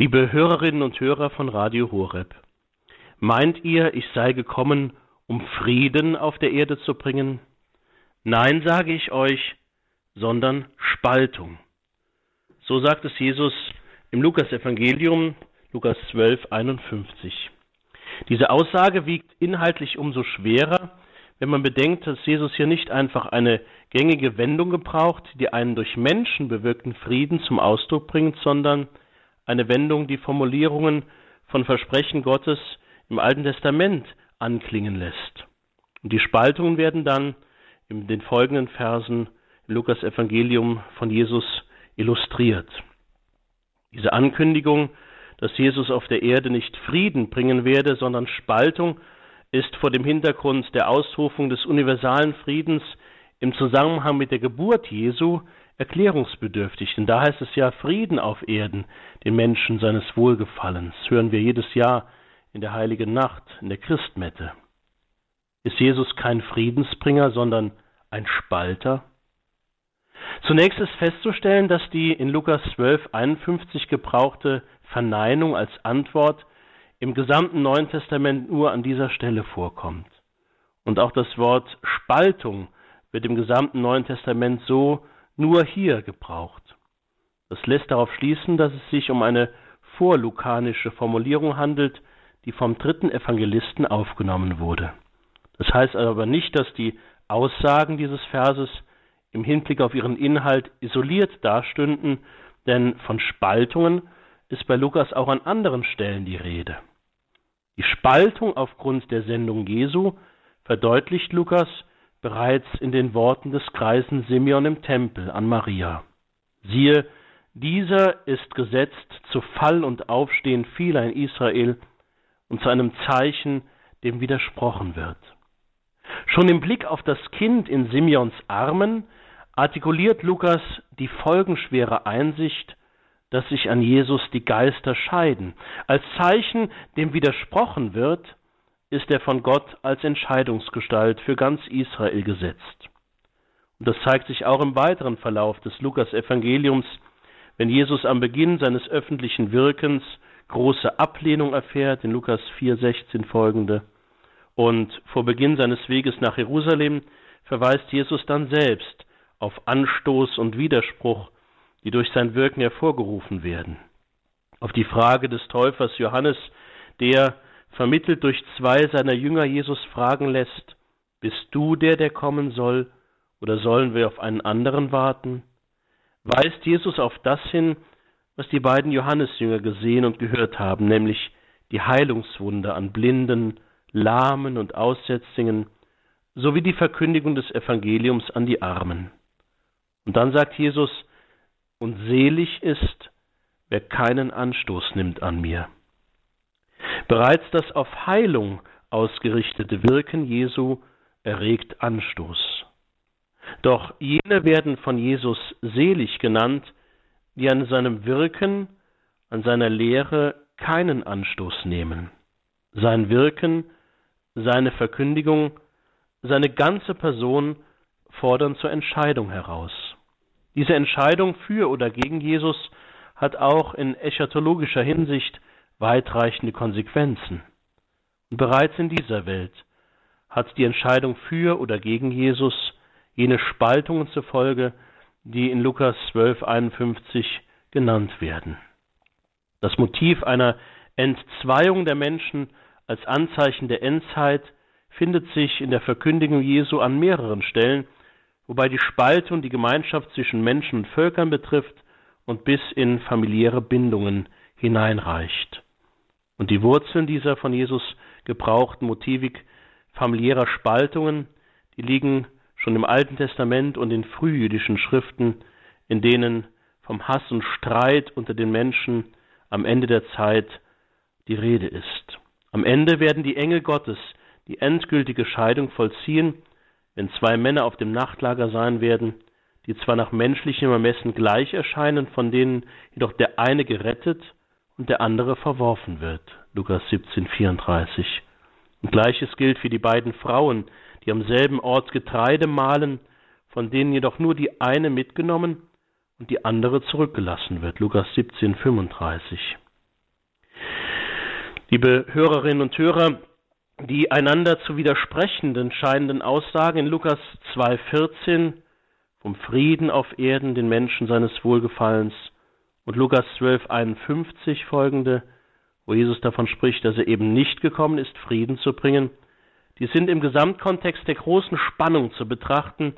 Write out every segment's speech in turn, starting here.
Liebe Hörerinnen und Hörer von Radio Horeb, meint ihr, ich sei gekommen, um Frieden auf der Erde zu bringen? Nein, sage ich euch, sondern Spaltung. So sagt es Jesus im Lukas-Evangelium, Lukas 12, 51. Diese Aussage wiegt inhaltlich umso schwerer, wenn man bedenkt, dass Jesus hier nicht einfach eine gängige Wendung gebraucht, die einen durch Menschen bewirkten Frieden zum Ausdruck bringt, sondern eine Wendung, die Formulierungen von Versprechen Gottes im Alten Testament anklingen lässt. Und die Spaltungen werden dann in den folgenden Versen im Lukas Evangelium von Jesus illustriert. Diese Ankündigung, dass Jesus auf der Erde nicht Frieden bringen werde, sondern Spaltung, ist vor dem Hintergrund der Ausrufung des universalen Friedens im Zusammenhang mit der Geburt Jesu erklärungsbedürftig. Denn da heißt es ja Frieden auf Erden, den Menschen seines Wohlgefallens. Hören wir jedes Jahr in der heiligen Nacht, in der Christmette. Ist Jesus kein Friedensbringer, sondern ein Spalter? Zunächst ist festzustellen, dass die in Lukas 12, 51 gebrauchte Verneinung als Antwort im gesamten Neuen Testament nur an dieser Stelle vorkommt. Und auch das Wort Spaltung wird im gesamten Neuen Testament so nur hier gebraucht. Das lässt darauf schließen, dass es sich um eine vorlukanische Formulierung handelt, die vom dritten Evangelisten aufgenommen wurde. Das heißt aber nicht, dass die Aussagen dieses Verses im Hinblick auf ihren Inhalt isoliert dastünden, denn von Spaltungen ist bei Lukas auch an anderen Stellen die Rede. Die Spaltung aufgrund der Sendung Jesu verdeutlicht Lukas bereits in den Worten des Kreisen Simeon im Tempel an Maria. Siehe, dieser ist gesetzt zu Fall und Aufstehen vieler in Israel und zu einem Zeichen, dem widersprochen wird. Schon im Blick auf das Kind in Simeons Armen artikuliert Lukas die folgenschwere Einsicht, dass sich an Jesus die Geister scheiden. Als Zeichen, dem widersprochen wird, ist er von Gott als Entscheidungsgestalt für ganz Israel gesetzt. Und das zeigt sich auch im weiteren Verlauf des Lukas-Evangeliums, wenn Jesus am Beginn seines öffentlichen Wirkens große Ablehnung erfährt, in Lukas 4,16 folgende, und vor Beginn seines Weges nach Jerusalem verweist Jesus dann selbst auf Anstoß und Widerspruch, die durch sein Wirken hervorgerufen werden. Auf die Frage des Täufers Johannes, der vermittelt durch zwei seiner Jünger Jesus fragen lässt, bist du der, der kommen soll, oder sollen wir auf einen anderen warten? Weist Jesus auf das hin, was die beiden Johannesjünger gesehen und gehört haben, nämlich die Heilungswunder an Blinden, Lahmen und Aussätzigen, sowie die Verkündigung des Evangeliums an die Armen. Und dann sagt Jesus, und selig ist, wer keinen Anstoß nimmt an mir. Bereits das auf Heilung ausgerichtete Wirken Jesu erregt Anstoß. Doch jene werden von Jesus selig genannt, die an seinem Wirken, an seiner Lehre keinen Anstoß nehmen. Sein Wirken, seine Verkündigung, seine ganze Person fordern zur Entscheidung heraus. Diese Entscheidung für oder gegen Jesus hat auch in eschatologischer Hinsicht weitreichende Konsequenzen. Und bereits in dieser Welt hat die Entscheidung für oder gegen Jesus jene Spaltungen zur Folge, die in Lukas 12,51 genannt werden. Das Motiv einer Entzweiung der Menschen als Anzeichen der Endzeit findet sich in der Verkündigung Jesu an mehreren Stellen, wobei die Spaltung die Gemeinschaft zwischen Menschen und Völkern betrifft und bis in familiäre Bindungen hineinreicht. Und die Wurzeln dieser von Jesus gebrauchten Motivik familiärer Spaltungen, die liegen schon im Alten Testament und in frühjüdischen Schriften, in denen vom Hass und Streit unter den Menschen am Ende der Zeit die Rede ist. Am Ende werden die Engel Gottes die endgültige Scheidung vollziehen, wenn zwei Männer auf dem Nachtlager sein werden, die zwar nach menschlichem Ermessen gleich erscheinen, von denen jedoch der eine gerettet und der andere verworfen wird. Lukas 17,34. Und gleiches gilt für die beiden Frauen, die am selben Ort Getreide mahlen, von denen jedoch nur die eine mitgenommen und die andere zurückgelassen wird. Lukas 17,35. Liebe Hörerinnen und Hörer, die einander zu widersprechenden scheinenden Aussagen in Lukas 2,14 vom Frieden auf Erden den Menschen seines Wohlgefallens und Lukas 12,51 folgende, wo Jesus davon spricht, dass er eben nicht gekommen ist, Frieden zu bringen, die sind im Gesamtkontext der großen Spannung zu betrachten,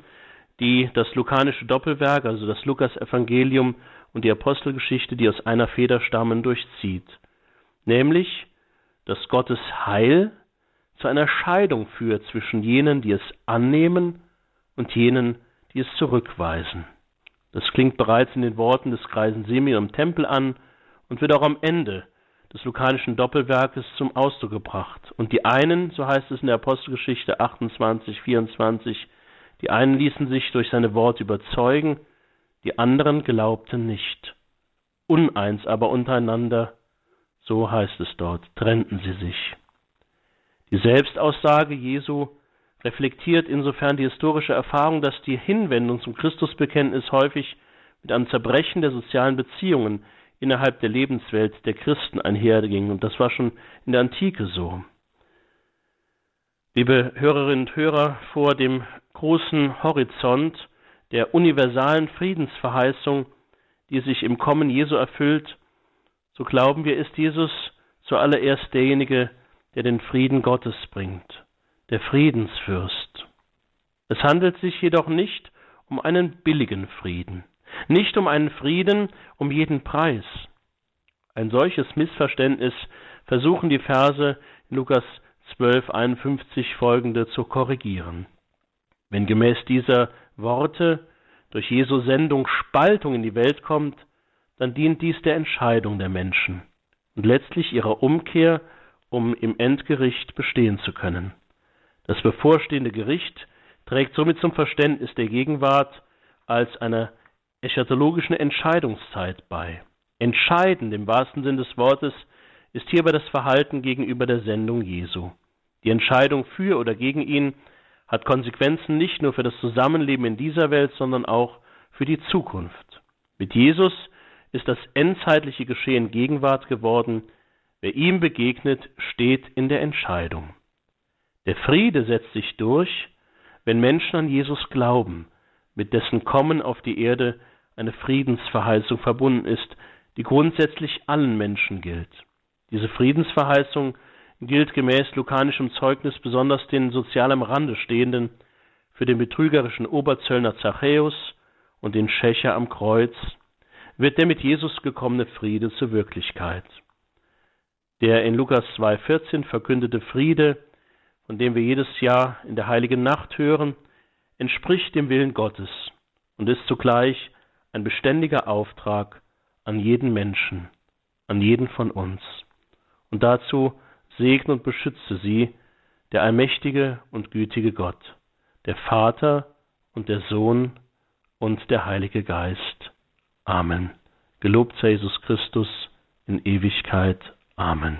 die das lukanische Doppelwerk, also das Lukas-Evangelium und die Apostelgeschichte, die aus einer Feder stammen, durchzieht. Nämlich dass Gottes Heil zu einer Scheidung führt zwischen jenen, die es annehmen, und jenen, die es zurückweisen. Das klingt bereits in den Worten des Kreisen Simeon im Tempel an und wird auch am Ende des lukanischen Doppelwerkes zum Ausdruck gebracht. Und die einen, so heißt es in der Apostelgeschichte 28, 24, die einen ließen sich durch seine Worte überzeugen, die anderen glaubten nicht. Uneins aber untereinander so heißt es dort, trennten sie sich. Die Selbstaussage Jesu reflektiert insofern die historische Erfahrung, dass die Hinwendung zum Christusbekenntnis häufig mit einem Zerbrechen der sozialen Beziehungen innerhalb der Lebenswelt der Christen einherging. Und das war schon in der Antike so. Liebe Hörerinnen und Hörer, vor dem großen Horizont der universalen Friedensverheißung, die sich im Kommen Jesu erfüllt, so glauben wir, ist Jesus zuallererst derjenige, der den Frieden Gottes bringt, der Friedensfürst. Es handelt sich jedoch nicht um einen billigen Frieden, nicht um einen Frieden um jeden Preis. Ein solches Missverständnis versuchen die Verse in Lukas 12, 51 folgende zu korrigieren. Wenn gemäß dieser Worte durch Jesu Sendung Spaltung in die Welt kommt, dann dient dies der Entscheidung der Menschen und letztlich ihrer Umkehr, um im Endgericht bestehen zu können. Das bevorstehende Gericht trägt somit zum Verständnis der Gegenwart als einer eschatologischen Entscheidungszeit bei. Entscheidend im wahrsten Sinn des Wortes ist hierbei das Verhalten gegenüber der Sendung Jesu. Die Entscheidung für oder gegen ihn hat Konsequenzen nicht nur für das Zusammenleben in dieser Welt, sondern auch für die Zukunft. Mit Jesus ist das endzeitliche Geschehen Gegenwart geworden. Wer ihm begegnet, steht in der Entscheidung. Der Friede setzt sich durch, wenn Menschen an Jesus glauben, mit dessen Kommen auf die Erde eine Friedensverheißung verbunden ist, die grundsätzlich allen Menschen gilt. Diese Friedensverheißung gilt gemäß lukanischem Zeugnis besonders den sozial am Rande stehenden, für den betrügerischen Oberzöllner Zachäus und den Schächer am Kreuz, wird der mit Jesus gekommene Friede zur Wirklichkeit. Der in Lukas 2,14 verkündete Friede, von dem wir jedes Jahr in der heiligen Nacht hören, entspricht dem Willen Gottes und ist zugleich ein beständiger Auftrag an jeden Menschen, an jeden von uns. Und dazu segne und beschütze sie der allmächtige und gütige Gott, der Vater und der Sohn und der Heilige Geist. Amen. Gelobt sei Jesus Christus in Ewigkeit. Amen.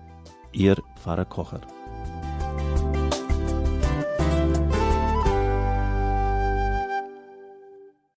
Ihr Pfarrer Kocher.